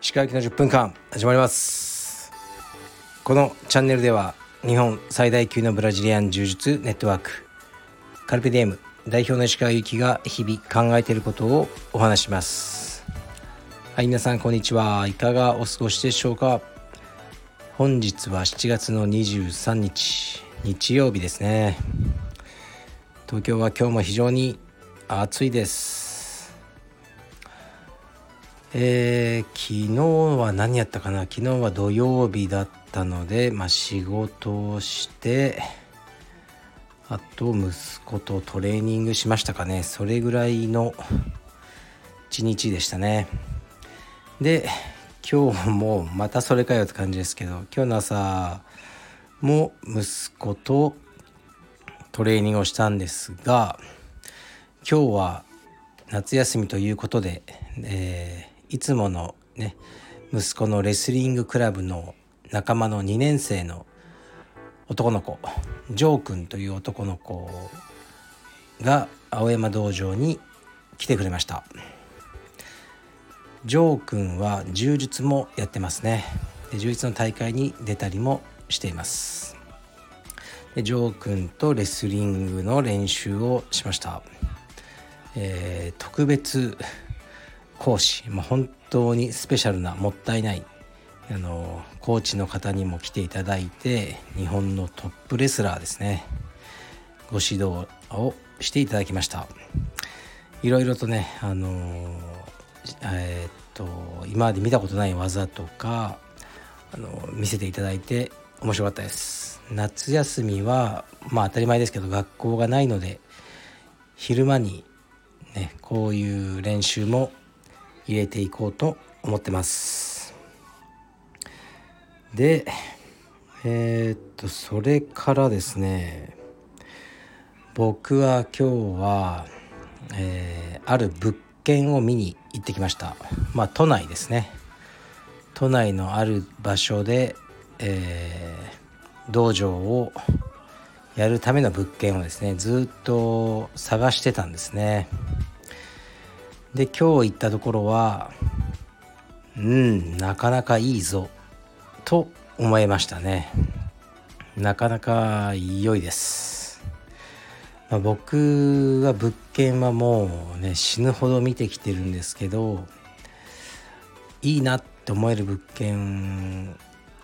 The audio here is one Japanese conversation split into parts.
石川行きの10分間始まります。このチャンネルでは日本最大級のブラジリアン柔術ネットワークカルペディエム代表の石川行きが日々考えていることをお話します。はい皆さんこんにちは。いかがお過ごしでしょうか。本日は7月の23日日曜日ですね。東京は今日も非常に暑いです。えー、昨日は何やったかな？昨日は土曜日だったので、まあ、仕事をしてあと息子とトレーニングしましたかね。それぐらいの一日でしたね。で今日もまたそれかよって感じですけど今日の朝も息子とトレーニングをしたんですが今日は夏休みということで、えーいつものね息子のレスリングクラブの仲間の2年生の男の子ジョー君という男の子が青山道場に来てくれました。ジョー君は柔術もやってますね。で柔術の大会に出たりもしています。ジョー君とレスリングの練習をしました、えー、特別講師、まあ、本当にスペシャルなもったいない。あのコーチの方にも来ていただいて日本のトップレスラーですね。ご指導をしていただきました。いろいろとねあのえー、っと今まで見たことない技とかあの見せていただいて面白かったです。夏休みはまあ当たり前ですけど学校がないので昼間にねこういう練習も入れていこうと思ってます。でえー、っとそれからですね僕は今日は、えー、ある物件を見に行ってきました。まあ都内ですね。都内のある場所で、えー、道場をやるための物件をですねずっと探してたんですね。で今日行ったところはうんなかなかいいぞと思いましたね。なかなか良いです、まあ、僕は物件はもうね死ぬほど見てきてるんですけどいいなって思える物件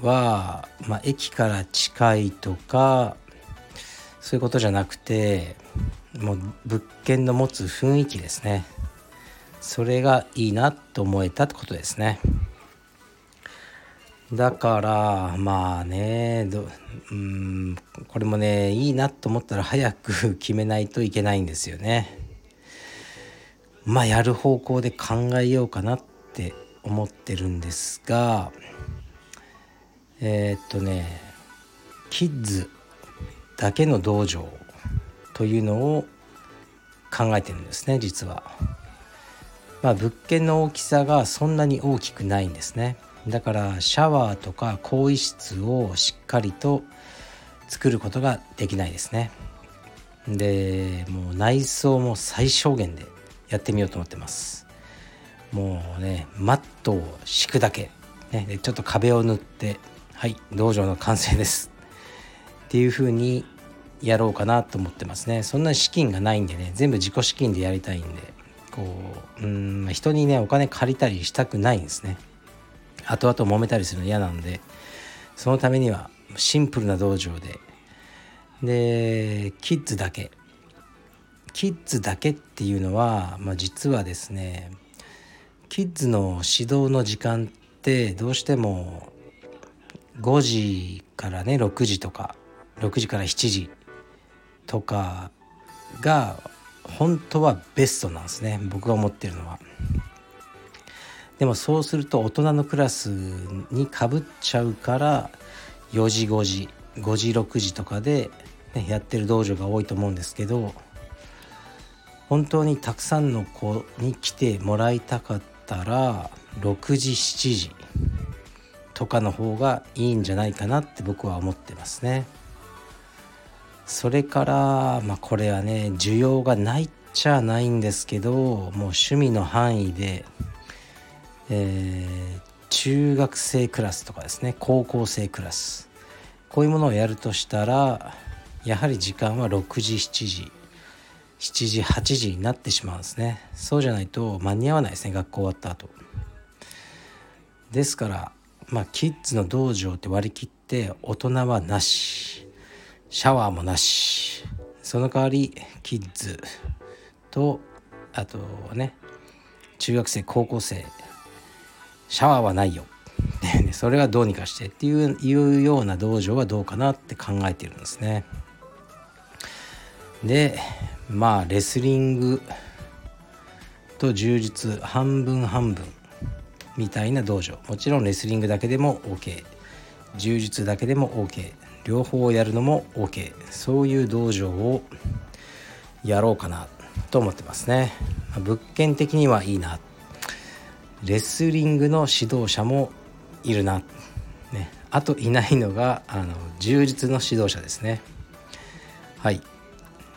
は、まあ、駅から近いとかそういうことじゃなくてもう物件の持つ雰囲気ですね。それがいいなと思えたってことですね。だからまあねうんこれもねいいなと思ったら早く 決めないといけないんですよね。まあやる方向で考えようかなって思ってるんですがえー、っとねキッズだけの道場というのを考えてるんですね実は。まあ、物件の大きさがそんなに大きくないんですね。だからシャワーとか更衣室をしっかりと作ることができないですね。でもう内装も最小限でやってみようと思ってます。もうねマットを敷くだけ、ね、でちょっと壁を塗ってはい道場の完成です。っていう風にやろうかなと思ってますね。そんな資金がないんでね全部自己資金でやりたいんでこううん人にねお金借りたりしたくないんですね。後々揉めたりするの嫌なんでそのためにはシンプルな道場で。でキッズだけ。キッズだけっていうのは、まあ、実はですねキッズの指導の時間ってどうしても5時からね6時とか6時から7時とかが本当はベストなんですね僕が思ってるのは。でもそうすると大人のクラスにかぶっちゃうから4時5時5時6時とかで、ね、やってる道場が多いと思うんですけど本当にたくさんの子に来てもらいたかったら6時7時とかの方がいいんじゃないかなって僕は思ってますね。それからまあこれはね需要がないっちゃないんですけどもう趣味の範囲で、えー、中学生クラスとかですね高校生クラス。こういうものをやるとしたらやはり時間は6時7時7時8時になってしまうんですね。そうじゃないと間に合わないですね学校終わった後。ですからまあキッズの道場って割り切って大人はなし。シャワーもなし。その代わりキッズとあとね中学生高校生シャワーはないよ。それはどうにかしてっていういうような道場はどうかなって考えてるんですね。でまあレスリングと柔術半分半分。みたいな道場。もちろんレスリングだけでも OK 柔術だけでも OK 両方やるのも OK そういう道場をやろうかなと思ってますね。物件的にはいいな。レスリングの指導者もいるな、ね、あといないのがあの柔術の指導者ですね。はい。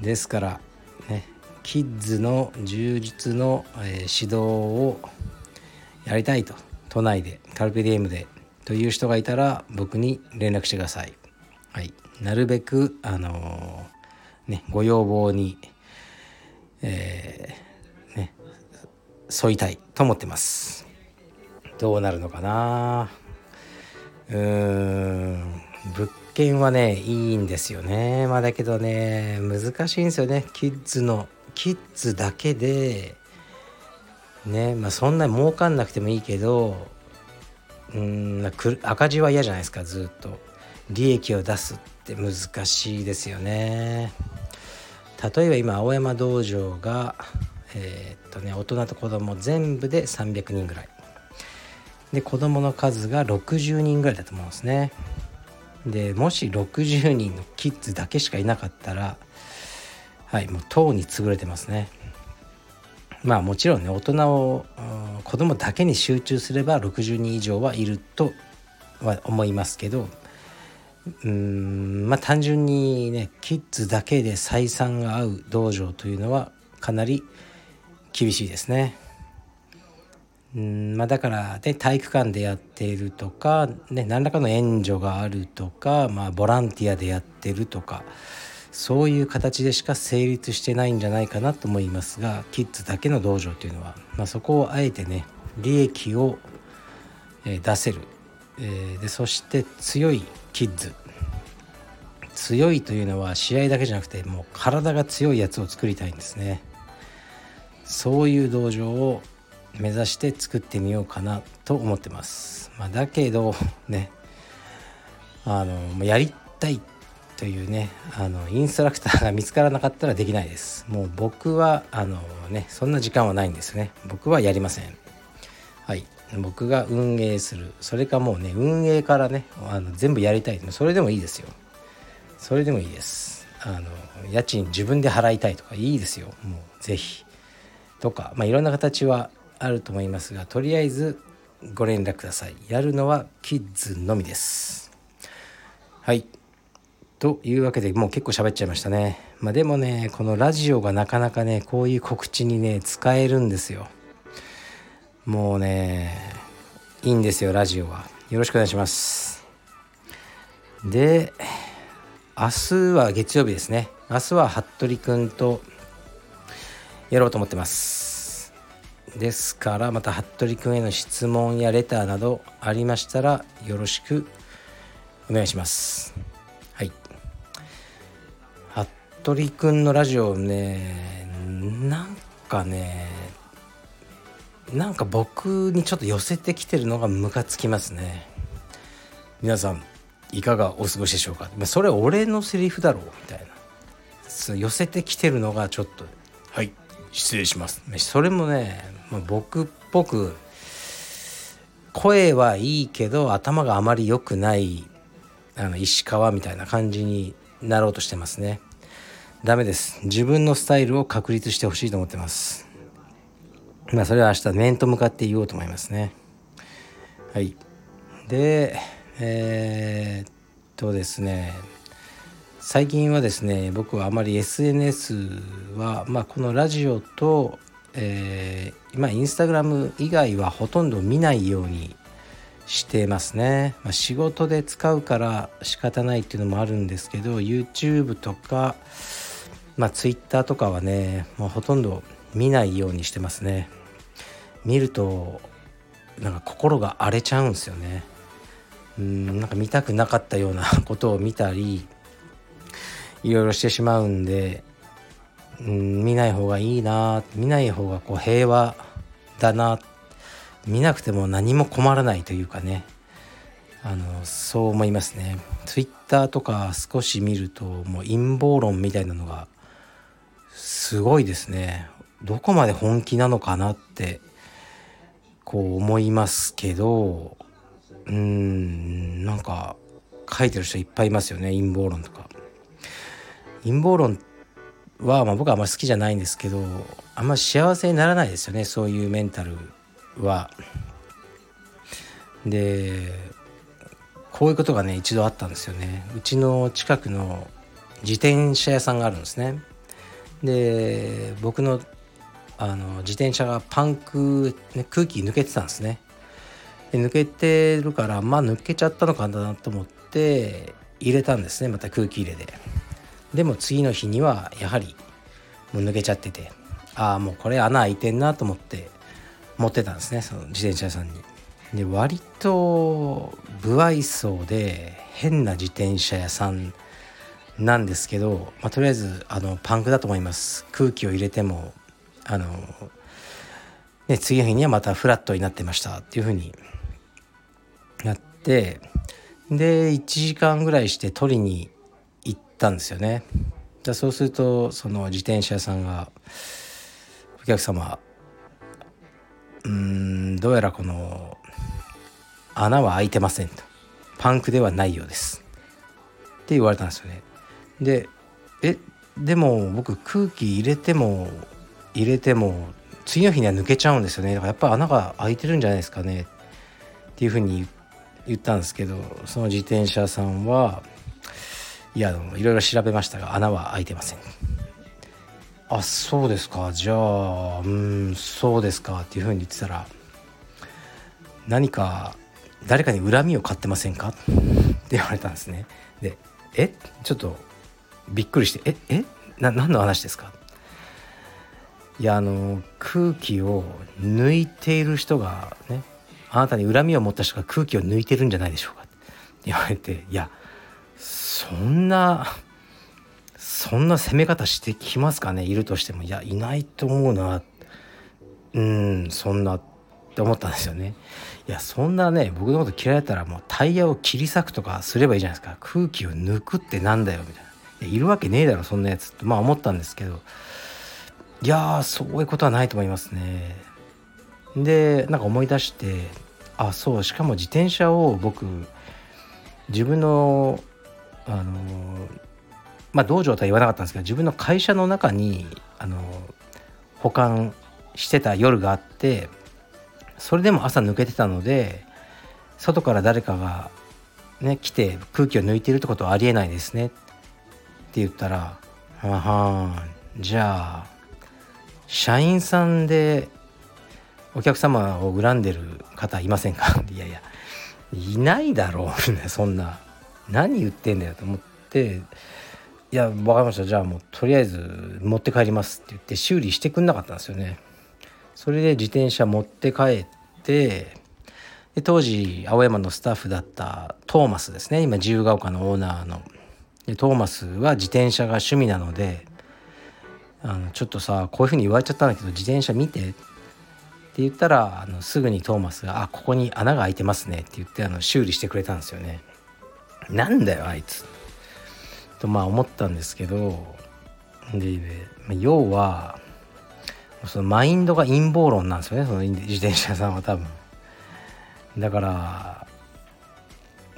ですからね。キッズの柔術の、えー、指導をやりたいと。都内でカルペディエムでという人がいたら僕に連絡してください。はい、なるべくあのー、ねご要望に、えー、ね沿いたいと思ってます。どうなるのかな。うーん。物件はねいいんですよね。まあだけどね難しいんですよね。キッズのキッズだけでねまあそんな儲かんなくてもいいけどうん赤字は嫌じゃないですかずっと。利益を出すって難しいですよね。例えば今青山道場がえー、っとね大人と子供全部で300人ぐらい。で子供の数が60人ぐらいだと思うんですね。でもし60人のキッズだけしかいなかったらはいもうとうに潰れてますね。まあもちろんね大人を子供だけに集中すれば60人以上はいるとは思いますけどうんまあ単純にねキッズだけで採算が合う道場というのはかなり厳しいですね。うんまあ、だからね体育館でやっているとか、ね、何らかの援助があるとか、まあ、ボランティアでやってるとかそういう形でしか成立してないんじゃないかなと思いますがキッズだけの道場というのは、まあ、そこをあえてね利益を出せる、え、でそして強いキッズ。強いというのは試合だけじゃなくてもう体が強いやつを作りたいんですね。そういう道場を目指して作ってみようかなと思ってます、まあ、だけどねあのやりたいというねあのインストラクターが見つからなかったらできないです。もう僕はあのねそんな時間はないんですね。僕はやりません。はい。僕が運営する。それかもうね運営からねあの全部やりたい。それでもいいですよ。それでもいいです。あの家賃自分で払いたいとかいいですよ。もう是非とかまあいろんな形はあると思いますがとりあえずご連絡ください。やるのはキッズのみです。はい。というわけでもう結構喋っちゃいましたね。まあ、でもねこのラジオがなかなかねこういう告知にね使えるんですよ。もうねいいんですよラジオは。よろしくお願いします。で明日は月曜日ですね。明日は服部くんとやろうと思ってます。ですからまた服部くんへの質問やレターなどありましたらよろしくお願いします。服部くんのラジオねなんかねなんか僕にちょっと寄せてきてるのがムカつきますね。皆さんいかがお過ごしでしょうか？それ俺のセリフだろう？みたいな。寄せてきてるのがちょっとはい。失礼します。それもね、まあ、僕っぽく声はいいけど頭があまり良くないあの石川みたいな感じになろうとしてますねダメです。自分のスタイルを確立してほしいと思ってます。まあそれは明日面と向かって言おうと思いますね。はい。でえー、っとですね。最近はですね僕はあまり SNS は、まあ、このラジオと、えー、今インスタグラム以外はほとんど見ないようにしてますね、まあ、仕事で使うから仕方ないっていうのもあるんですけど YouTube とか、まあ、Twitter とかはねもうほとんど見ないようにしてますね。見るとなんか心が荒れちゃうんですよね。うんなんか見たくなかったような ことを見たりいろいろしてしまうんで、うん、見ない方がいいな見ない方がこう平和だな見なくても何も困らないというかね。あのそう思いますね。ツイッターとか少し見るともう陰謀論みたいなのがすごいですね。どこまで本気なのかなってこう思いますけどうーんなんか書いてる人いっぱいいますよね陰謀論とか。陰謀論は、まあ、僕はあんまり好きじゃないんですけどあんまり幸せにならないですよねそういうメンタルは。でこういうことがね一度あったんですよねうちの近くの自転車屋さんがあるんですねで僕のあの自転車がパンク、ね、空気抜けてたんですねで抜けてるからまあ抜けちゃったのかなと思って入れたんですねまた空気入れででも次の日にはやはりもう抜けちゃっててああもうこれ穴開いてんなと思って持ってたんですねその自転車屋さんに。で割と不愛想で変な自転車屋さんなんですけど、まあ、とりあえずあのパンクだと思います空気を入れてもあの、ね、次の日にはまたフラットになってましたっていうふうにやってで1時間ぐらいして取りに行ったんですよね。だそうするとその自転車屋さんが「お客様うんどうやらこの穴は開いてません」と「パンクではないようです」って言われたんですよね。でえでも僕空気入れても入れても次の日には抜けちゃうんですよね。だからやっぱり穴が開いてるんじゃないですかね。っていうふうに言ったんですけどその自転車さんはいやいろいろ調べましたが穴は開いてません。あそうですか。じゃあうんそうですか。っていうふうに言ってたら何か誰かに恨みを買ってませんか？って言われたんですね。でえ？ちょっとびっくりしてええな何の話ですか？いやあの空気を抜いている人がねあなたに恨みを持った人が空気を抜いてるんじゃないでしょうかって言われていやそんなそんな攻め方してきますかね？いるとしてもいやいないと思うな。うんそんなって思ったんですよね。いやそんなね僕のこと嫌いだったらもうタイヤを切り裂くとかすればいいじゃないですか。空気を抜くってなんだよみたいな。いるわけねえだろそんなやつって。まあ思ったんですけど。いやそういうことはないと思いますね。でなんか思い出してあそうしかも自転車を僕自分のあのまあ道場とは言わなかったんですけど自分の会社の中にあの保管してた夜があってそれでも朝抜けてたので外から誰かがね来て空気を抜いてるってことはありえないですねって言ったら「ははじゃあ社員さんでお客様を恨んでる方いませんか? 」いやいやいないだろう。そんな何言ってんだよと思って。いや分かりました。じゃあもうとりあえず持って帰りますって言って修理してくんなかったんですよね。それで自転車持って帰ってで当時青山のスタッフだったトーマスですね。今自由が丘のオーナーのでトーマスは自転車が趣味なのであのちょっとさこういうふうに言われちゃったんだけど自転車見てって言ったらあのすぐにトーマスが「あここに穴が開いてますね」って言ってあの修理してくれたんですよね。なんだよあいつとまあ思ったんですけどで要はそのマインドが陰謀論なんですよねその自転車さんは多分だから、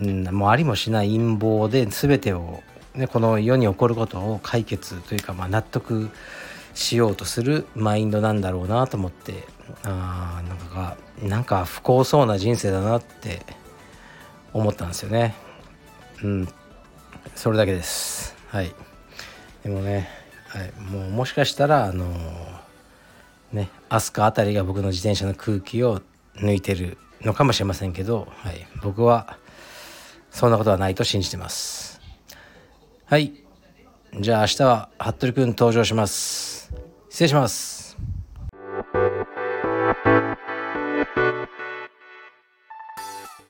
うん、もうありもしない陰謀で全てを、ね、この世に起こることを解決というか、まあ、納得しようとするマインドなんだろうなと思ってあなんかなんか不幸そうな人生だなって思ったんですよね。うん。それだけです。はい。でもね、はい、もうもしかしたらあのね飛鳥あたりが僕の自転車の空気を抜いてるのかもしれませんけど、はい、僕はそんなことはないと信じてます。はい。じゃあ明日は服部くん登場します。失礼します。